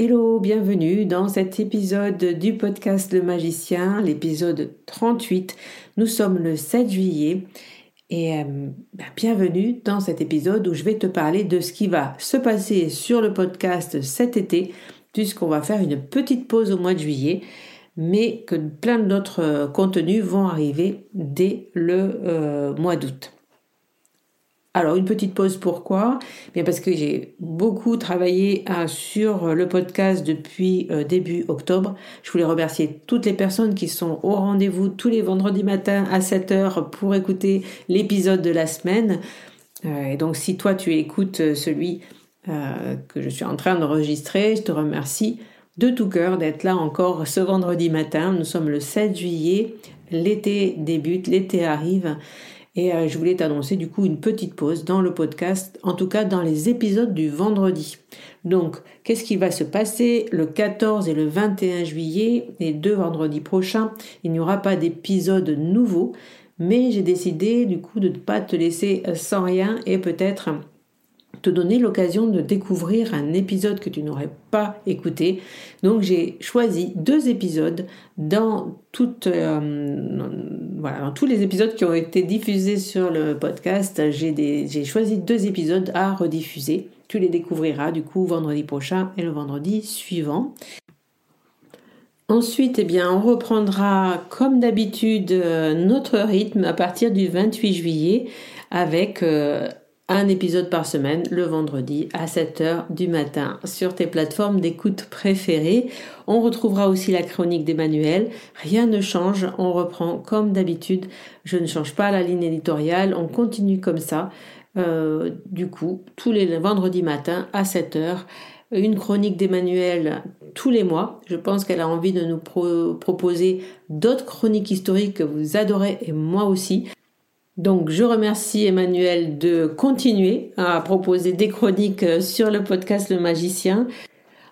Hello, bienvenue dans cet épisode du podcast Le Magicien, l'épisode 38. Nous sommes le 7 juillet et euh, ben, bienvenue dans cet épisode où je vais te parler de ce qui va se passer sur le podcast cet été, puisqu'on va faire une petite pause au mois de juillet, mais que plein d'autres euh, contenus vont arriver dès le euh, mois d'août. Alors une petite pause pourquoi? Bien parce que j'ai beaucoup travaillé euh, sur le podcast depuis euh, début octobre. Je voulais remercier toutes les personnes qui sont au rendez-vous tous les vendredis matins à 7h pour écouter l'épisode de la semaine. Euh, et donc si toi tu écoutes celui que je suis en train d'enregistrer, je te remercie de tout cœur d'être là encore ce vendredi matin. Nous sommes le 7 juillet, l'été débute, l'été arrive. Et euh, je voulais t'annoncer du coup une petite pause dans le podcast, en tout cas dans les épisodes du vendredi. Donc, qu'est-ce qui va se passer le 14 et le 21 juillet, les deux vendredis prochains? Il n'y aura pas d'épisode nouveau, mais j'ai décidé du coup de ne pas te laisser sans rien et peut-être te donner l'occasion de découvrir un épisode que tu n'aurais pas écouté. Donc j'ai choisi deux épisodes dans, toutes, euh, voilà, dans tous les épisodes qui ont été diffusés sur le podcast. J'ai choisi deux épisodes à rediffuser. Tu les découvriras du coup vendredi prochain et le vendredi suivant. Ensuite, eh bien, on reprendra comme d'habitude euh, notre rythme à partir du 28 juillet avec euh, un épisode par semaine le vendredi à 7h du matin sur tes plateformes d'écoute préférées. On retrouvera aussi la chronique d'Emmanuel. Rien ne change, on reprend comme d'habitude. Je ne change pas la ligne éditoriale, on continue comme ça. Euh, du coup, tous les vendredis matins à 7h, une chronique d'Emmanuel tous les mois. Je pense qu'elle a envie de nous proposer d'autres chroniques historiques que vous adorez et moi aussi. Donc je remercie Emmanuel de continuer à proposer des chroniques euh, sur le podcast Le Magicien.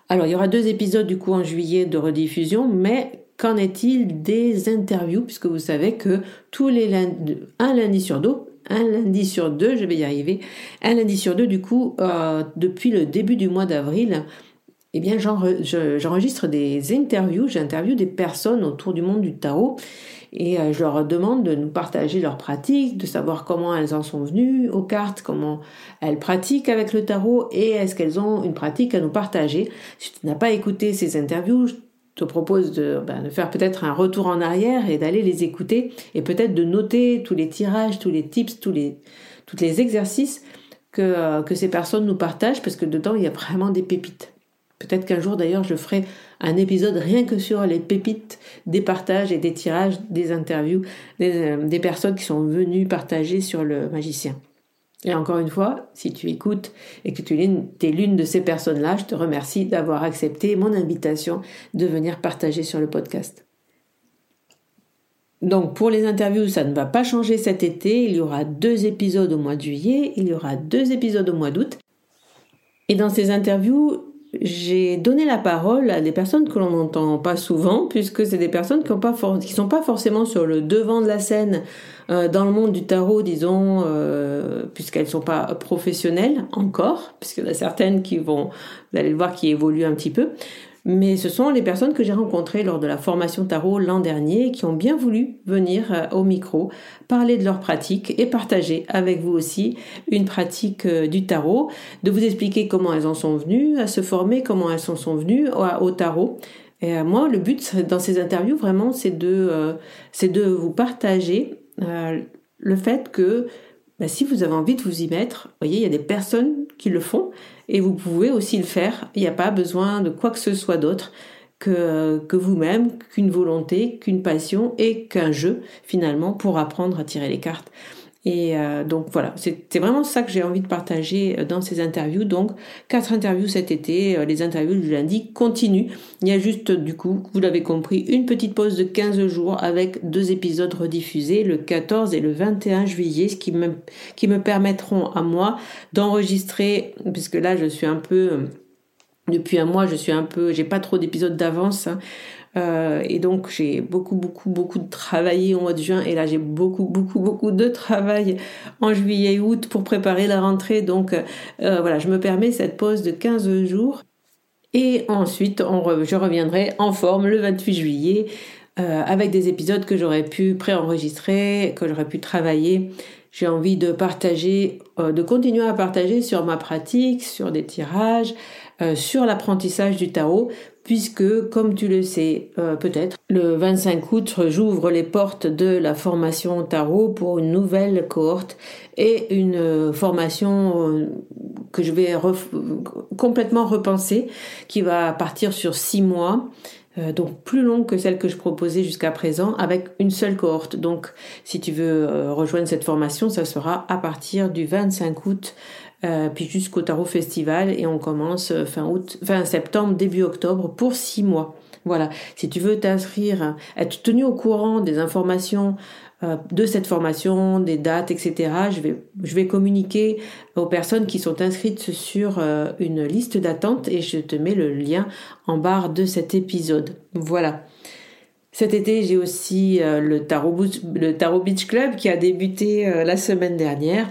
Alors il y aura deux épisodes du coup en juillet de rediffusion, mais qu'en est-il des interviews? Puisque vous savez que tous les lundis, un lundi sur deux, un lundi sur deux, je vais y arriver, un lundi sur deux du coup, euh, depuis le début du mois d'avril, eh bien j'enregistre des interviews, j'interviewe des personnes autour du monde du tarot et euh, je leur demande de nous partager leurs pratiques, de savoir comment elles en sont venues aux cartes, comment elles pratiquent avec le tarot et est-ce qu'elles ont une pratique à nous partager. Si tu n'as pas écouté ces interviews, je te propose de, ben, faire peut-être un retour en arrière et d'aller les écouter et peut-être de noter tous les tirages, tous les tips, tous les, les exercices que, euh, que ces personnes nous partagent parce que dedans il y a vraiment des pépites. Peut-être qu'un jour d'ailleurs je ferai un épisode rien que sur les pépites des partages et des tirages des interviews des, euh, personnes qui sont venues partager sur le magicien. Et encore une fois, si tu écoutes et que tu es l'une de ces personnes-là, je te remercie d'avoir accepté mon invitation de venir partager sur le podcast. Donc pour les interviews, ça ne va pas changer cet été. Il y aura deux épisodes au mois de juillet, il y aura deux épisodes au mois d'août. Et dans ces interviews, j'ai donné la parole à des personnes que l'on n'entend pas souvent, puisque c'est des personnes qui ne sont pas forcément sur le devant de la scène euh, dans le monde du tarot, disons, euh, puisqu'elles ne sont pas professionnelles encore, puisqu'il y en a certaines qui vont, vous allez le voir, qui évoluent un petit peu mais ce sont les personnes que j'ai rencontrées lors de la formation tarot l'an dernier qui ont bien voulu venir euh, au micro, parler de leur pratique et partager avec vous aussi une pratique euh, du tarot, de vous expliquer comment elles en sont venues à se former, comment elles en sont venues au tarot. Et euh, moi, le but dans ces interviews, vraiment, c'est de, c'est de vous partager le fait que bah, si vous avez envie de vous y mettre, voyez, il y a des personnes qui le font et vous pouvez aussi le faire. Il n'y a pas besoin de quoi que ce soit d'autre que, vous-même, qu'une volonté, qu'une passion et qu'un jeu finalement pour apprendre à tirer les cartes. Et euh, donc voilà, c'est vraiment ça que j'ai envie de partager euh, dans ces interviews. Donc quatre interviews cet été, euh, les interviews du lundi continuent. Il y a juste du coup, vous l'avez compris, une petite pause de 15 jours avec deux épisodes rediffusés le 14 et le 21 juillet, ce qui me, permettront à moi d'enregistrer, puisque là je suis un peu depuis un mois, je suis un peu, j'ai pas trop d'épisodes d'avance, hein, euh, et donc j'ai beaucoup, beaucoup, beaucoup travaillé au mois de juin et là j'ai beaucoup, beaucoup, beaucoup de travail en juillet et août pour préparer la rentrée. Donc euh, voilà, je me permets cette pause de 15 jours. Et ensuite, je reviendrai en forme le 28 juillet euh, avec des épisodes que j'aurais pu préenregistrer, que j'aurais pu travailler. J'ai envie de partager, de continuer à partager sur ma pratique, sur des tirages, sur l'apprentissage du tarot puisque, comme tu le sais euh, peut-être, le 25 août, j'ouvre les portes de la formation tarot pour une nouvelle cohorte et une euh, formation euh, que je vais complètement repenser, qui va partir sur six mois. donc plus longue que celle que je proposais jusqu'à présent avec une seule cohorte. Donc si tu veux rejoindre cette formation, ça sera à partir du 25 août euh, puis jusqu'au Tarot Festival et on commence euh, fin août, fin septembre, début octobre pour six mois. Voilà. Si tu veux t'inscrire, être tenu au courant des informations euh, de cette formation, des dates, etc. Je vais, je vais communiquer aux personnes qui sont inscrites sur une liste d'attente et je te mets le lien en barre de cet épisode. Voilà. Cet été, j'ai aussi le, Tarot, le Tarot Beach Club qui a débuté la semaine dernière.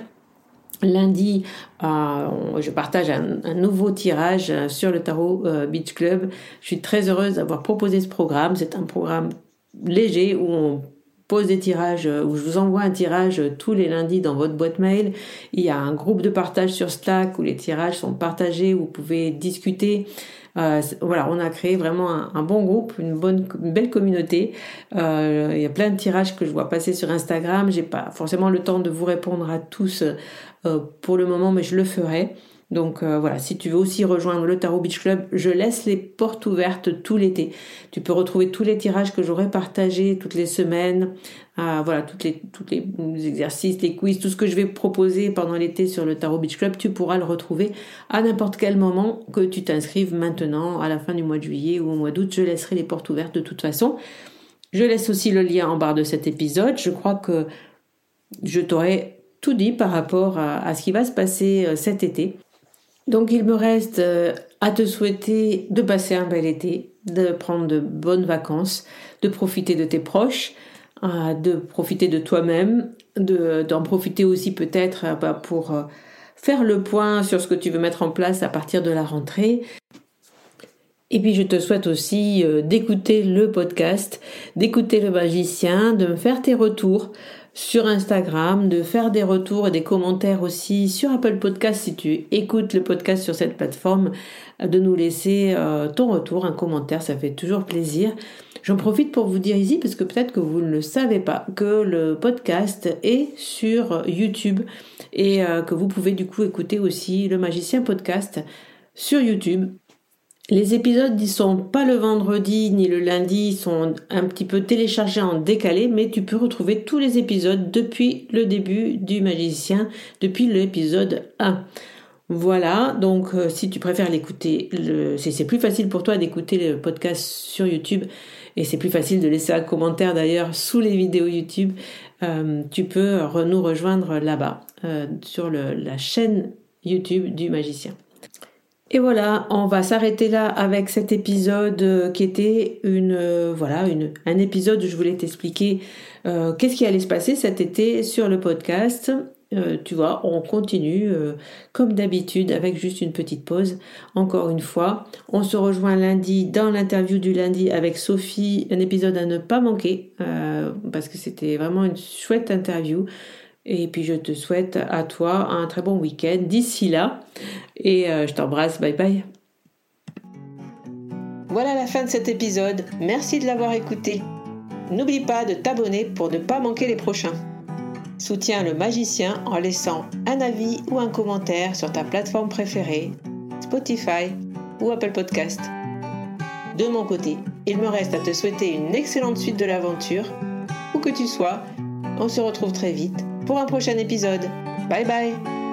Lundi, euh, je partage un, nouveau tirage sur le Tarot euh, Beach Club. Je suis très heureuse d'avoir proposé ce programme. C'est un programme léger où on pose des tirages, où je vous envoie un tirage tous les lundis dans votre boîte mail. Il y a un groupe de partage sur Slack où les tirages sont partagés, où vous pouvez discuter. Euh, voilà, on a créé vraiment un, bon groupe, une bonne, belle communauté. Euh, il y a plein de tirages que je vois passer sur Instagram. J'ai pas forcément le temps de vous répondre à tous euh, pour le moment, mais je le ferai. Donc voilà, si tu veux aussi rejoindre le Tarot Beach Club, je laisse les portes ouvertes tout l'été. Tu peux retrouver tous les tirages que j'aurai partagés toutes les semaines, voilà, toutes les, toutes les exercices, les quiz, tout ce que je vais proposer pendant l'été sur le Tarot Beach Club, tu pourras le retrouver à n'importe quel moment que tu t'inscrives maintenant, à la fin du mois de juillet ou au mois d'août. Je laisserai les portes ouvertes de toute façon. Je laisse aussi le lien en barre de cet épisode. Je crois que je t'aurai tout dit par rapport à, ce qui va se passer euh, cet été. Donc il me reste euh, à te souhaiter de passer un bel été, de prendre de bonnes vacances, de profiter de tes proches, de profiter de toi-même, d'en profiter aussi peut-être euh, bah, pour euh, faire le point sur ce que tu veux mettre en place à partir de la rentrée. Et puis je te souhaite aussi euh, d'écouter le podcast, d'écouter le magicien, de me faire tes retours sur Instagram, de faire des retours et des commentaires aussi sur Apple Podcast si tu écoutes le podcast sur cette plateforme, de nous laisser ton retour, un commentaire, ça fait toujours plaisir. J'en profite pour vous dire ici, parce que peut-être que vous ne le savez pas, que le podcast est sur YouTube et euh, que vous pouvez du coup écouter aussi le Magicien Podcast sur YouTube. Les épisodes ne sont pas le vendredi ni le lundi, ils sont un petit peu téléchargés en décalé, mais tu peux retrouver tous les épisodes depuis le début du magicien, depuis l'épisode 1. Voilà, donc euh, si tu préfères l'écouter, c'est plus facile pour toi d'écouter le podcast sur YouTube et c'est plus facile de laisser un commentaire d'ailleurs sous les vidéos YouTube, euh, tu peux nous rejoindre là-bas euh, sur la chaîne YouTube du magicien. Et voilà, on va s'arrêter là avec cet épisode qui était une voilà un épisode où je voulais t'expliquer qu'est-ce qui allait se passer cet été sur le podcast euh, tu vois, on continue euh, comme d'habitude avec juste une petite pause. Encore une fois, on se rejoint lundi dans l'interview du lundi avec Sophie, un épisode à ne pas manquer euh, parce que c'était vraiment une chouette interview. Et puis je te souhaite à toi un très bon week-end d'ici là. Et je t'embrasse, bye bye. Voilà la fin de cet épisode. Merci de l'avoir écouté. N'oublie pas de t'abonner pour ne pas manquer les prochains. Soutiens le magicien en laissant un avis ou un commentaire sur ta plateforme préférée, Spotify ou Apple Podcast. De mon côté, il me reste à te souhaiter une excellente suite de l'aventure. Où que tu sois, on se retrouve très vite pour un prochain épisode. Bye bye